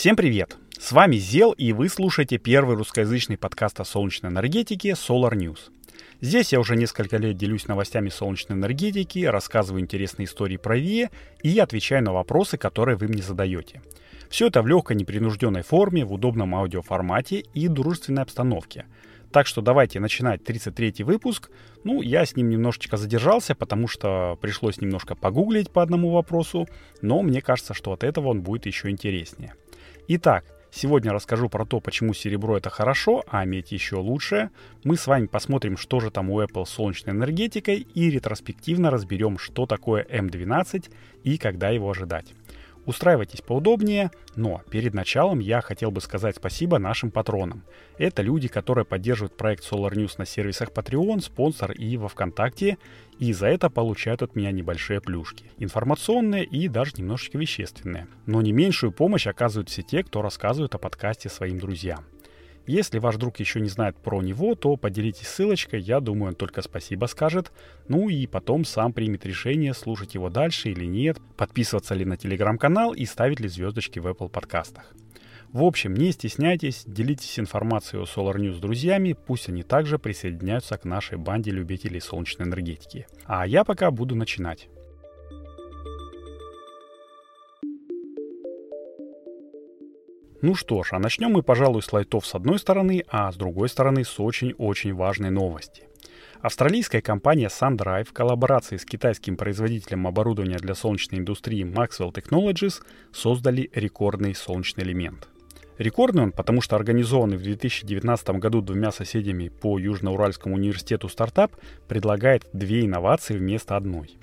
Всем привет! С вами Зел, и вы слушаете первый русскоязычный подкаст о солнечной энергетике Solar News. Здесь я уже несколько лет делюсь новостями солнечной энергетики, рассказываю интересные истории про ВИЭ и отвечаю на вопросы, которые вы мне задаете. Все это в легкой непринужденной форме, в удобном аудиоформате и дружественной обстановке. Так что давайте начинать 33-й выпуск. Ну, я с ним немножечко задержался, потому что пришлось немножко погуглить по одному вопросу, но мне кажется, что от этого он будет еще интереснее. Итак, сегодня расскажу про то, почему серебро это хорошо, а медь еще лучше. Мы с вами посмотрим, что же там у Apple с солнечной энергетикой и ретроспективно разберем, что такое M12 и когда его ожидать. Устраивайтесь поудобнее, но перед началом я хотел бы сказать спасибо нашим патронам. Это люди, которые поддерживают проект Solar News на сервисах Patreon, спонсор и во Вконтакте, и за это получают от меня небольшие плюшки. Информационные и даже немножечко вещественные. Но не меньшую помощь оказывают все те, кто рассказывает о подкасте своим друзьям. Если ваш друг еще не знает про него, то поделитесь ссылочкой, я думаю, он только спасибо скажет. Ну и потом сам примет решение, слушать его дальше или нет, подписываться ли на телеграм-канал и ставить ли звездочки в Apple подкастах. В общем, не стесняйтесь, делитесь информацией о Solar News с друзьями, пусть они также присоединяются к нашей банде любителей солнечной энергетики. А я пока буду начинать. Ну что ж, а начнем мы, пожалуй, с лайтов с одной стороны, а с другой стороны с очень-очень важной новости. Австралийская компания SunDrive в коллаборации с китайским производителем оборудования для солнечной индустрии Maxwell Technologies создали рекордный солнечный элемент. Рекордный он, потому что организованный в 2019 году двумя соседями по Южноуральскому университету стартап предлагает две инновации вместо одной.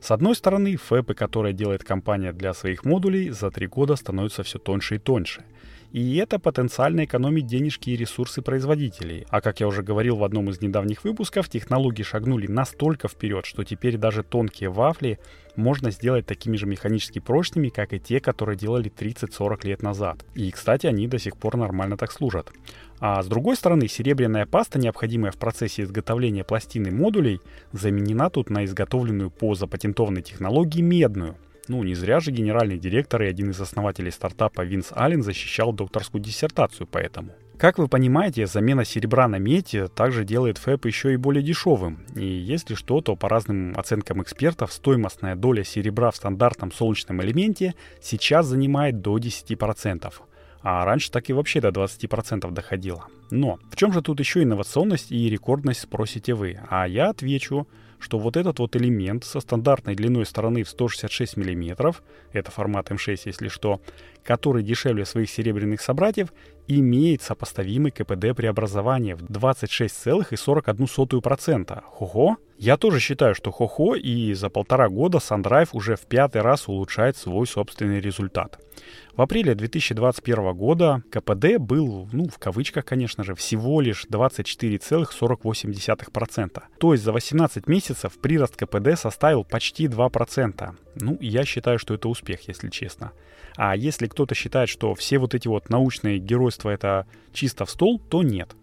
С одной стороны, фэпы, которые делает компания для своих модулей, за три года становятся все тоньше и тоньше – и это потенциально экономит денежки и ресурсы производителей. А как я уже говорил в одном из недавних выпусков, технологии шагнули настолько вперед, что теперь даже тонкие вафли можно сделать такими же механически прочными, как и те, которые делали 30-40 лет назад. И, кстати, они до сих пор нормально так служат. А с другой стороны, серебряная паста, необходимая в процессе изготовления пластины модулей, заменена тут на изготовленную по запатентованной технологии медную – ну, не зря же генеральный директор и один из основателей стартапа Винс Аллен защищал докторскую диссертацию по этому. Как вы понимаете, замена серебра на медь также делает ФЭП еще и более дешевым. И если что, то по разным оценкам экспертов, стоимостная доля серебра в стандартном солнечном элементе сейчас занимает до 10%. А раньше так и вообще до 20% доходило. Но в чем же тут еще инновационность и рекордность, спросите вы? А я отвечу, что вот этот вот элемент со стандартной длиной стороны в 166 мм, это формат М6, если что, который дешевле своих серебряных собратьев, имеет сопоставимый КПД преобразования в 26,41%. Хо-хо! Я тоже считаю, что хо-хо, и за полтора года SunDrive уже в пятый раз улучшает свой собственный результат. В апреле 2021 года КПД был, ну, в кавычках, конечно же, всего лишь 24,48%. То есть за 18 месяцев прирост КПД составил почти 2%. Ну, я считаю, что это успех, если честно. А если кто-то считает, что все вот эти вот научные геройства это чисто в стол, то нет.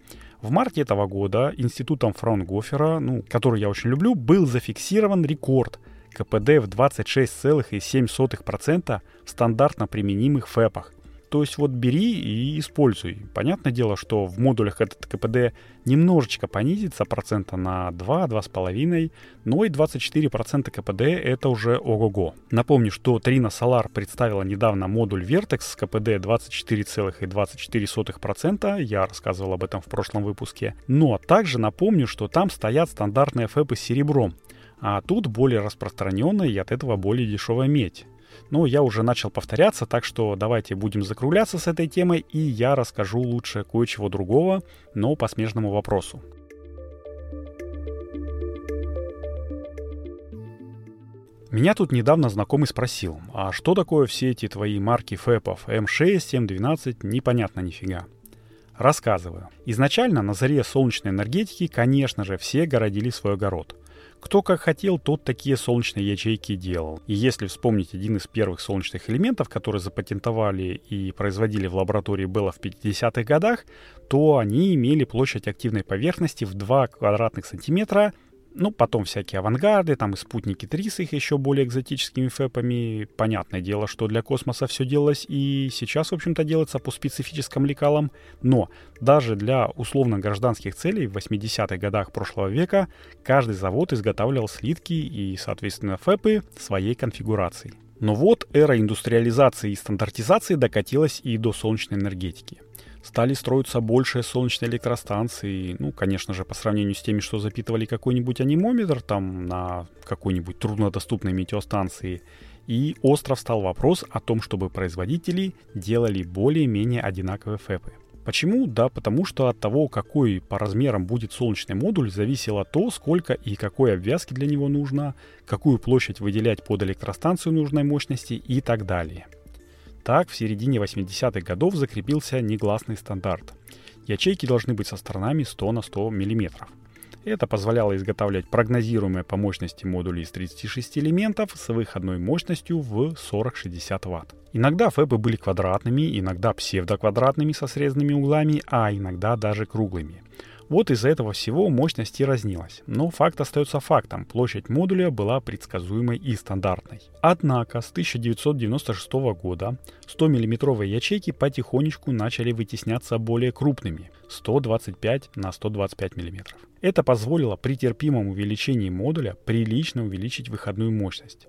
В марте этого года институтом Фраунгофера, ну, который я очень люблю, был зафиксирован рекорд КПД в 26,7% в стандартно применимых ФЭПах. То есть вот бери и используй. Понятное дело, что в модулях этот КПД немножечко понизится процента на 2-2,5, но и 24% КПД это уже ого-го. Напомню, что Trina Solar представила недавно модуль Vertex с КПД 24,24%, я рассказывал об этом в прошлом выпуске. Но также напомню, что там стоят стандартные ФЭПы с серебром, а тут более распространенная и от этого более дешевая медь. Но я уже начал повторяться, так что давайте будем закругляться с этой темой, и я расскажу лучше кое-чего другого, но по смежному вопросу. Меня тут недавно знакомый спросил, а что такое все эти твои марки фэпов М6, М12, непонятно нифига. Рассказываю. Изначально на заре солнечной энергетики, конечно же, все городили свой огород – кто как хотел, тот такие солнечные ячейки делал. И если вспомнить один из первых солнечных элементов, которые запатентовали и производили в лаборатории Белла в 50-х годах, то они имели площадь активной поверхности в 2 квадратных сантиметра Ну, потом всякие авангарды, там и спутники 3 с их еще более экзотическими фэпами. Понятное дело, что для космоса все делалось и сейчас, в общем-то, делается по специфическим лекалам. Но даже для условно гражданских целей в 80-х годах прошлого века каждый завод изготавливал слитки и, соответственно, фэпы своей конфигурации. Но вот эра индустриализации и стандартизации докатилась и до солнечной энергетики стали строиться больше солнечные электростанции. Ну, конечно же, по сравнению с теми, что запитывали какой-нибудь анимометр там на какой-нибудь труднодоступной метеостанции. И остров стал вопрос о том, чтобы производители делали более-менее одинаковые ФЭПы. Почему? Да, потому что от того, какой по размерам будет солнечный модуль, зависело то, сколько и какой обвязки для него нужно, какую площадь выделять под электростанцию нужной мощности и так далее. Так, в середине 80-х годов закрепился негласный стандарт. Ячейки должны быть со сторонами 100 на 100 мм. Это позволяло изготавливать прогнозируемые по мощности модули из 36 элементов с выходной мощностью в 40-60 Вт. Иногда фэпы были квадратными, иногда псевдоквадратными со срезанными углами, а иногда даже круглыми. Вот из-за этого всего мощность и разнилась. Но факт остается фактом. Площадь модуля была предсказуемой и стандартной. Однако с 1996 года 100 миллиметровые ячейки потихонечку начали вытесняться более крупными 125 на 125 мм. Это позволило при терпимом увеличении модуля прилично увеличить выходную мощность.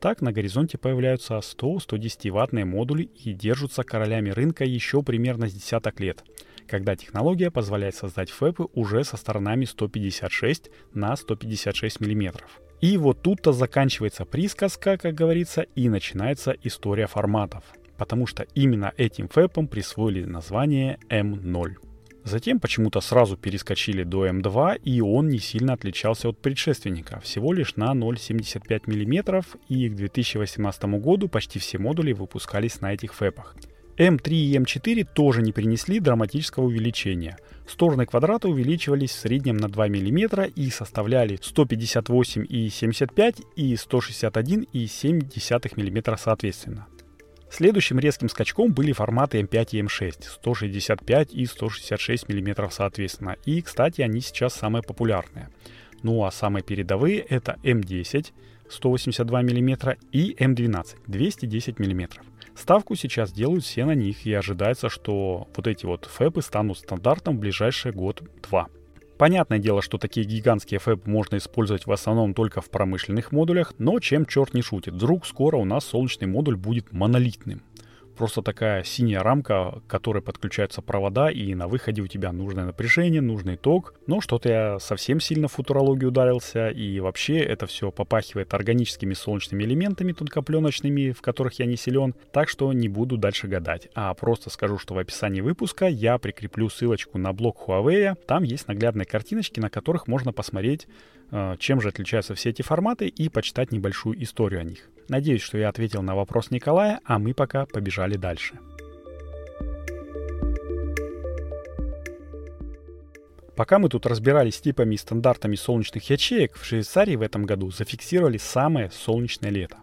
Так на горизонте появляются 100-110 ваттные модули и держатся королями рынка еще примерно с десяток лет – когда технология позволяет создать фэпы уже со сторонами 156 на 156 мм. И вот тут-то заканчивается присказка, как говорится, и начинается история форматов. Потому что именно этим фэпам присвоили название М0. Затем почему-то сразу перескочили до М2, и он не сильно отличался от предшественника, всего лишь на 0,75 мм, и к 2018 году почти все модули выпускались на этих фэпах. М3 и М4 тоже не принесли драматического увеличения. Стороны квадрата увеличивались в среднем на 2 мм и составляли 158,75 и 161,7 мм соответственно. Следующим резким скачком были форматы М5 и М6, 165 и 166 мм соответственно. И, кстати, они сейчас самые популярные. Ну а самые передовые это М10, 182 мм и М12, 210 мм. Ставку сейчас делают все на них, и ожидается, что вот эти вот фэпы станут стандартом в ближайший год-два. Понятное дело, что такие гигантские фэб можно использовать в основном только в промышленных модулях, но чем черт не шутит, вдруг скоро у нас солнечный модуль будет монолитным просто такая синяя рамка, к которой подключаются провода, и на выходе у тебя нужное напряжение, нужный ток. Но что-то я совсем сильно в футурологию ударился, и вообще это все попахивает органическими солнечными элементами тонкопленочными, в которых я не силен, так что не буду дальше гадать, а просто скажу, что в описании выпуска я прикреплю ссылочку на блог Huawei, там есть наглядные картиночки, на которых можно посмотреть, чем же отличаются все эти форматы и почитать небольшую историю о них. Надеюсь, что я ответил на вопрос Николая, а мы пока побежали дальше. Пока мы тут разбирались с типами и стандартами солнечных ячеек, в Швейцарии в этом году зафиксировали самое солнечное лето.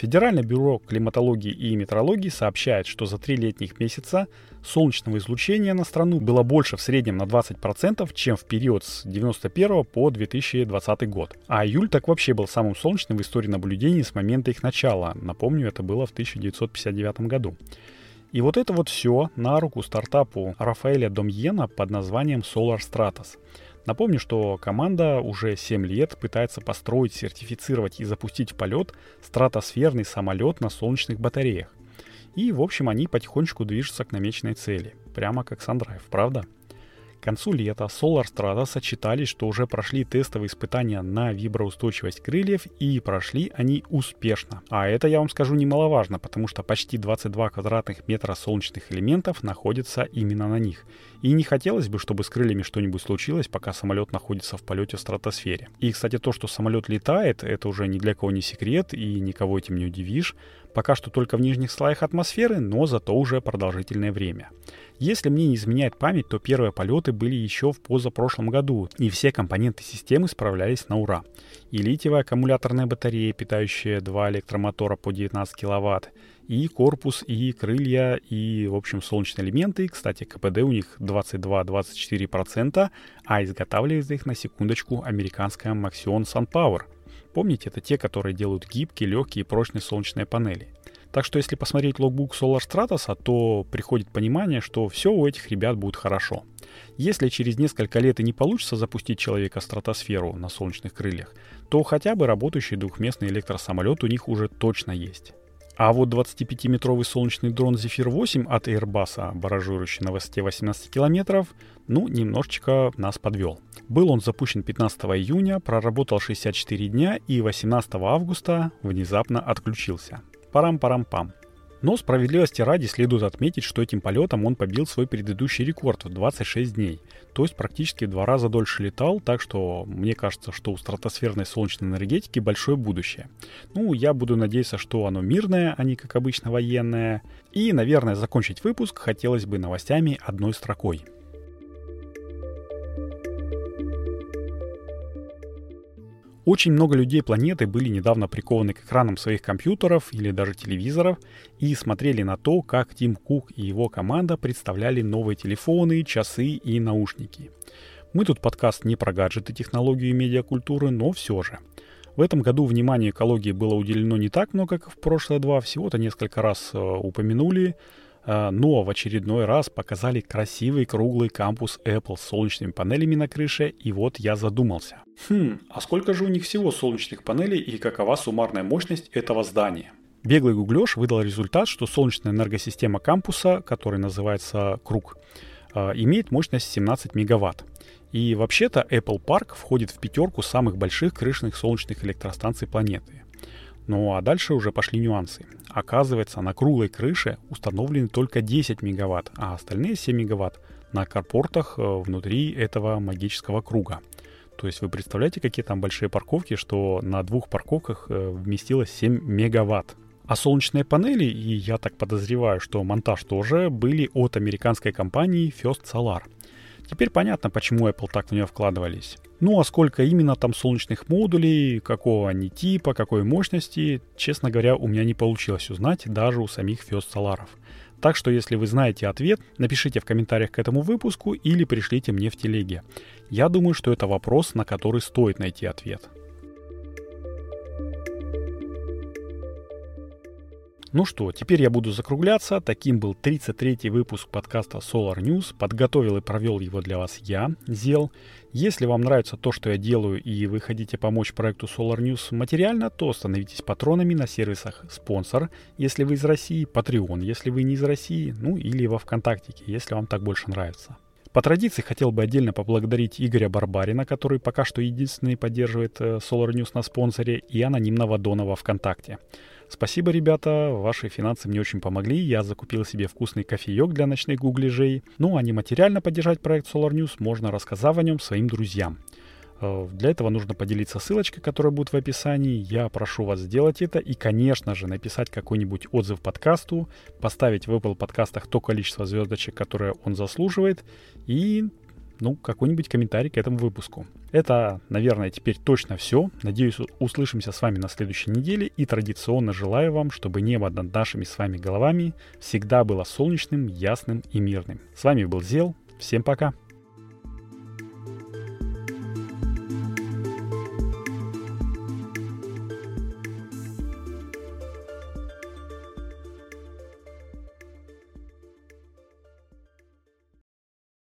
Федеральное бюро климатологии и метрологии сообщает, что за три летних месяца солнечного излучения на страну было больше в среднем на 20%, чем в период с 1991 по 2020 год. А июль так вообще был самым солнечным в истории наблюдений с момента их начала. Напомню, это было в 1959 году. И вот это вот все на руку стартапу Рафаэля Домьена под названием Solar Stratos – Напомню, что команда уже 7 лет пытается построить, сертифицировать и запустить в полет стратосферный самолет на солнечных батареях. И, в общем, они потихонечку движутся к намеченной цели. Прямо как Sundrive, правда? К концу лета Solar Stratos отчитались, что уже прошли тестовые испытания на виброустойчивость крыльев и прошли они успешно. А это, я вам скажу, немаловажно, потому что почти 22 квадратных метра солнечных элементов находятся именно на них. И не хотелось бы, чтобы с крыльями что-нибудь случилось, пока самолет находится в полете в стратосфере. И, кстати, то, что самолет летает, это уже ни для кого не секрет и никого этим не удивишь. Пока что только в нижних слоях атмосферы, но зато уже продолжительное время. Если мне не изменяет память, то первые полеты были еще в позапрошлом году, и все компоненты системы справлялись на ура. И литиевая аккумуляторная батарея, питающая два электромотора по 19 кВт, И корпус, и крылья, и, в общем, солнечные элементы. Кстати, КПД у них 22-24%, а изготавливает их на секундочку американская Maxion SunPower. Помните, это те, которые делают гибкие, легкие и прочные солнечные панели. Так что если посмотреть логбук Solar Stratos, то приходит понимание, что все у этих ребят будет хорошо. Если через несколько лет и не получится запустить человека в стратосферу на солнечных крыльях, то хотя бы работающий двухместный электросамолет у них уже точно есть. А вот 25-метровый солнечный дрон Zephyr 8 от Airbus, баражирующий на высоте 18 километров, ну, немножечко нас подвел. Был он запущен 15 июня, проработал 64 дня и 18 августа внезапно отключился. Парам-парам-пам. Но справедливости ради следует отметить, что этим полетом он побил свой предыдущий рекорд в 26 дней. То есть практически в два раза дольше летал, так что мне кажется, что у стратосферной солнечной энергетики большое будущее. Ну, я буду надеяться, что оно мирное, а не как обычно военное. И, наверное, закончить выпуск хотелось бы новостями одной строкой. Очень много людей планеты были недавно прикованы к экранам своих компьютеров или даже телевизоров и смотрели на то, как Тим Кук и его команда представляли новые телефоны, часы и наушники. Мы тут подкаст не про гаджеты, технологии и медиакультуры, но все же. В этом году внимание экологии было уделено не так много, как в прошлые два, всего-то несколько раз э, упомянули, но в очередной раз показали красивый круглый кампус Apple с солнечными панелями на крыше, и вот я задумался. Хм, а сколько же у них всего солнечных панелей и какова суммарная мощность этого здания? Беглый гуглеж выдал результат, что солнечная энергосистема кампуса, который называется «Круг», а, имеет мощность 17 мегаватт. И вообще-то Apple Park входит в пятерку самых больших крышных солнечных электростанций планеты. Ну а дальше уже пошли нюансы. Оказывается, на круглой крыше установлены только 10 мегаватт, а остальные 7 мегаватт на карпортах э, внутри этого магического круга. То есть вы представляете, какие там большие парковки, что на двух парковках э, вместилось 7 мегаватт. А солнечные панели, и я так подозреваю, что монтаж тоже, были от американской компании First Solar – Теперь понятно, почему Apple так в нее вкладывались. Ну а сколько именно там солнечных модулей, какого они типа, какой мощности, честно говоря, у меня не получилось узнать даже у самих First Solar'ов. Так что если вы знаете ответ, напишите в комментариях к этому выпуску или пришлите мне в телеге. Я думаю, что это вопрос, на который стоит найти ответ. Ну что, теперь я буду закругляться. Таким был 33-й выпуск подкаста Solar News. Подготовил и провел его для вас я, Зел. Если вам нравится то, что я делаю, и вы хотите помочь проекту Solar News материально, то становитесь патронами на сервисах спонсор, если вы из России, Patreon, если вы не из России, ну или во Вконтактике, если вам так больше нравится. По традиции хотел бы отдельно поблагодарить Игоря Барбарина, который пока что единственный поддерживает э, Solar News на спонсоре, и анонимного Дона во ВКонтакте. Спасибо, ребята, ваши финансы мне очень помогли. Я закупил себе вкусный кофеек для ночных гуглежей. Ну а не материально поддержать проект Solar News можно, рассказав о нем своим друзьям. Э, для этого нужно поделиться ссылочкой, которая будет в описании. Я прошу вас сделать это и, конечно же, написать какой-нибудь отзыв подкасту, поставить в Apple подкастах то количество звездочек, которое он заслуживает, и ну, какой-нибудь комментарий к этому выпуску. Это, наверное, теперь точно все. Надеюсь, услышимся с вами на следующей неделе и традиционно желаю вам, чтобы небо над нашими с вами головами всегда было солнечным, ясным и мирным. С вами был Зел. Всем пока!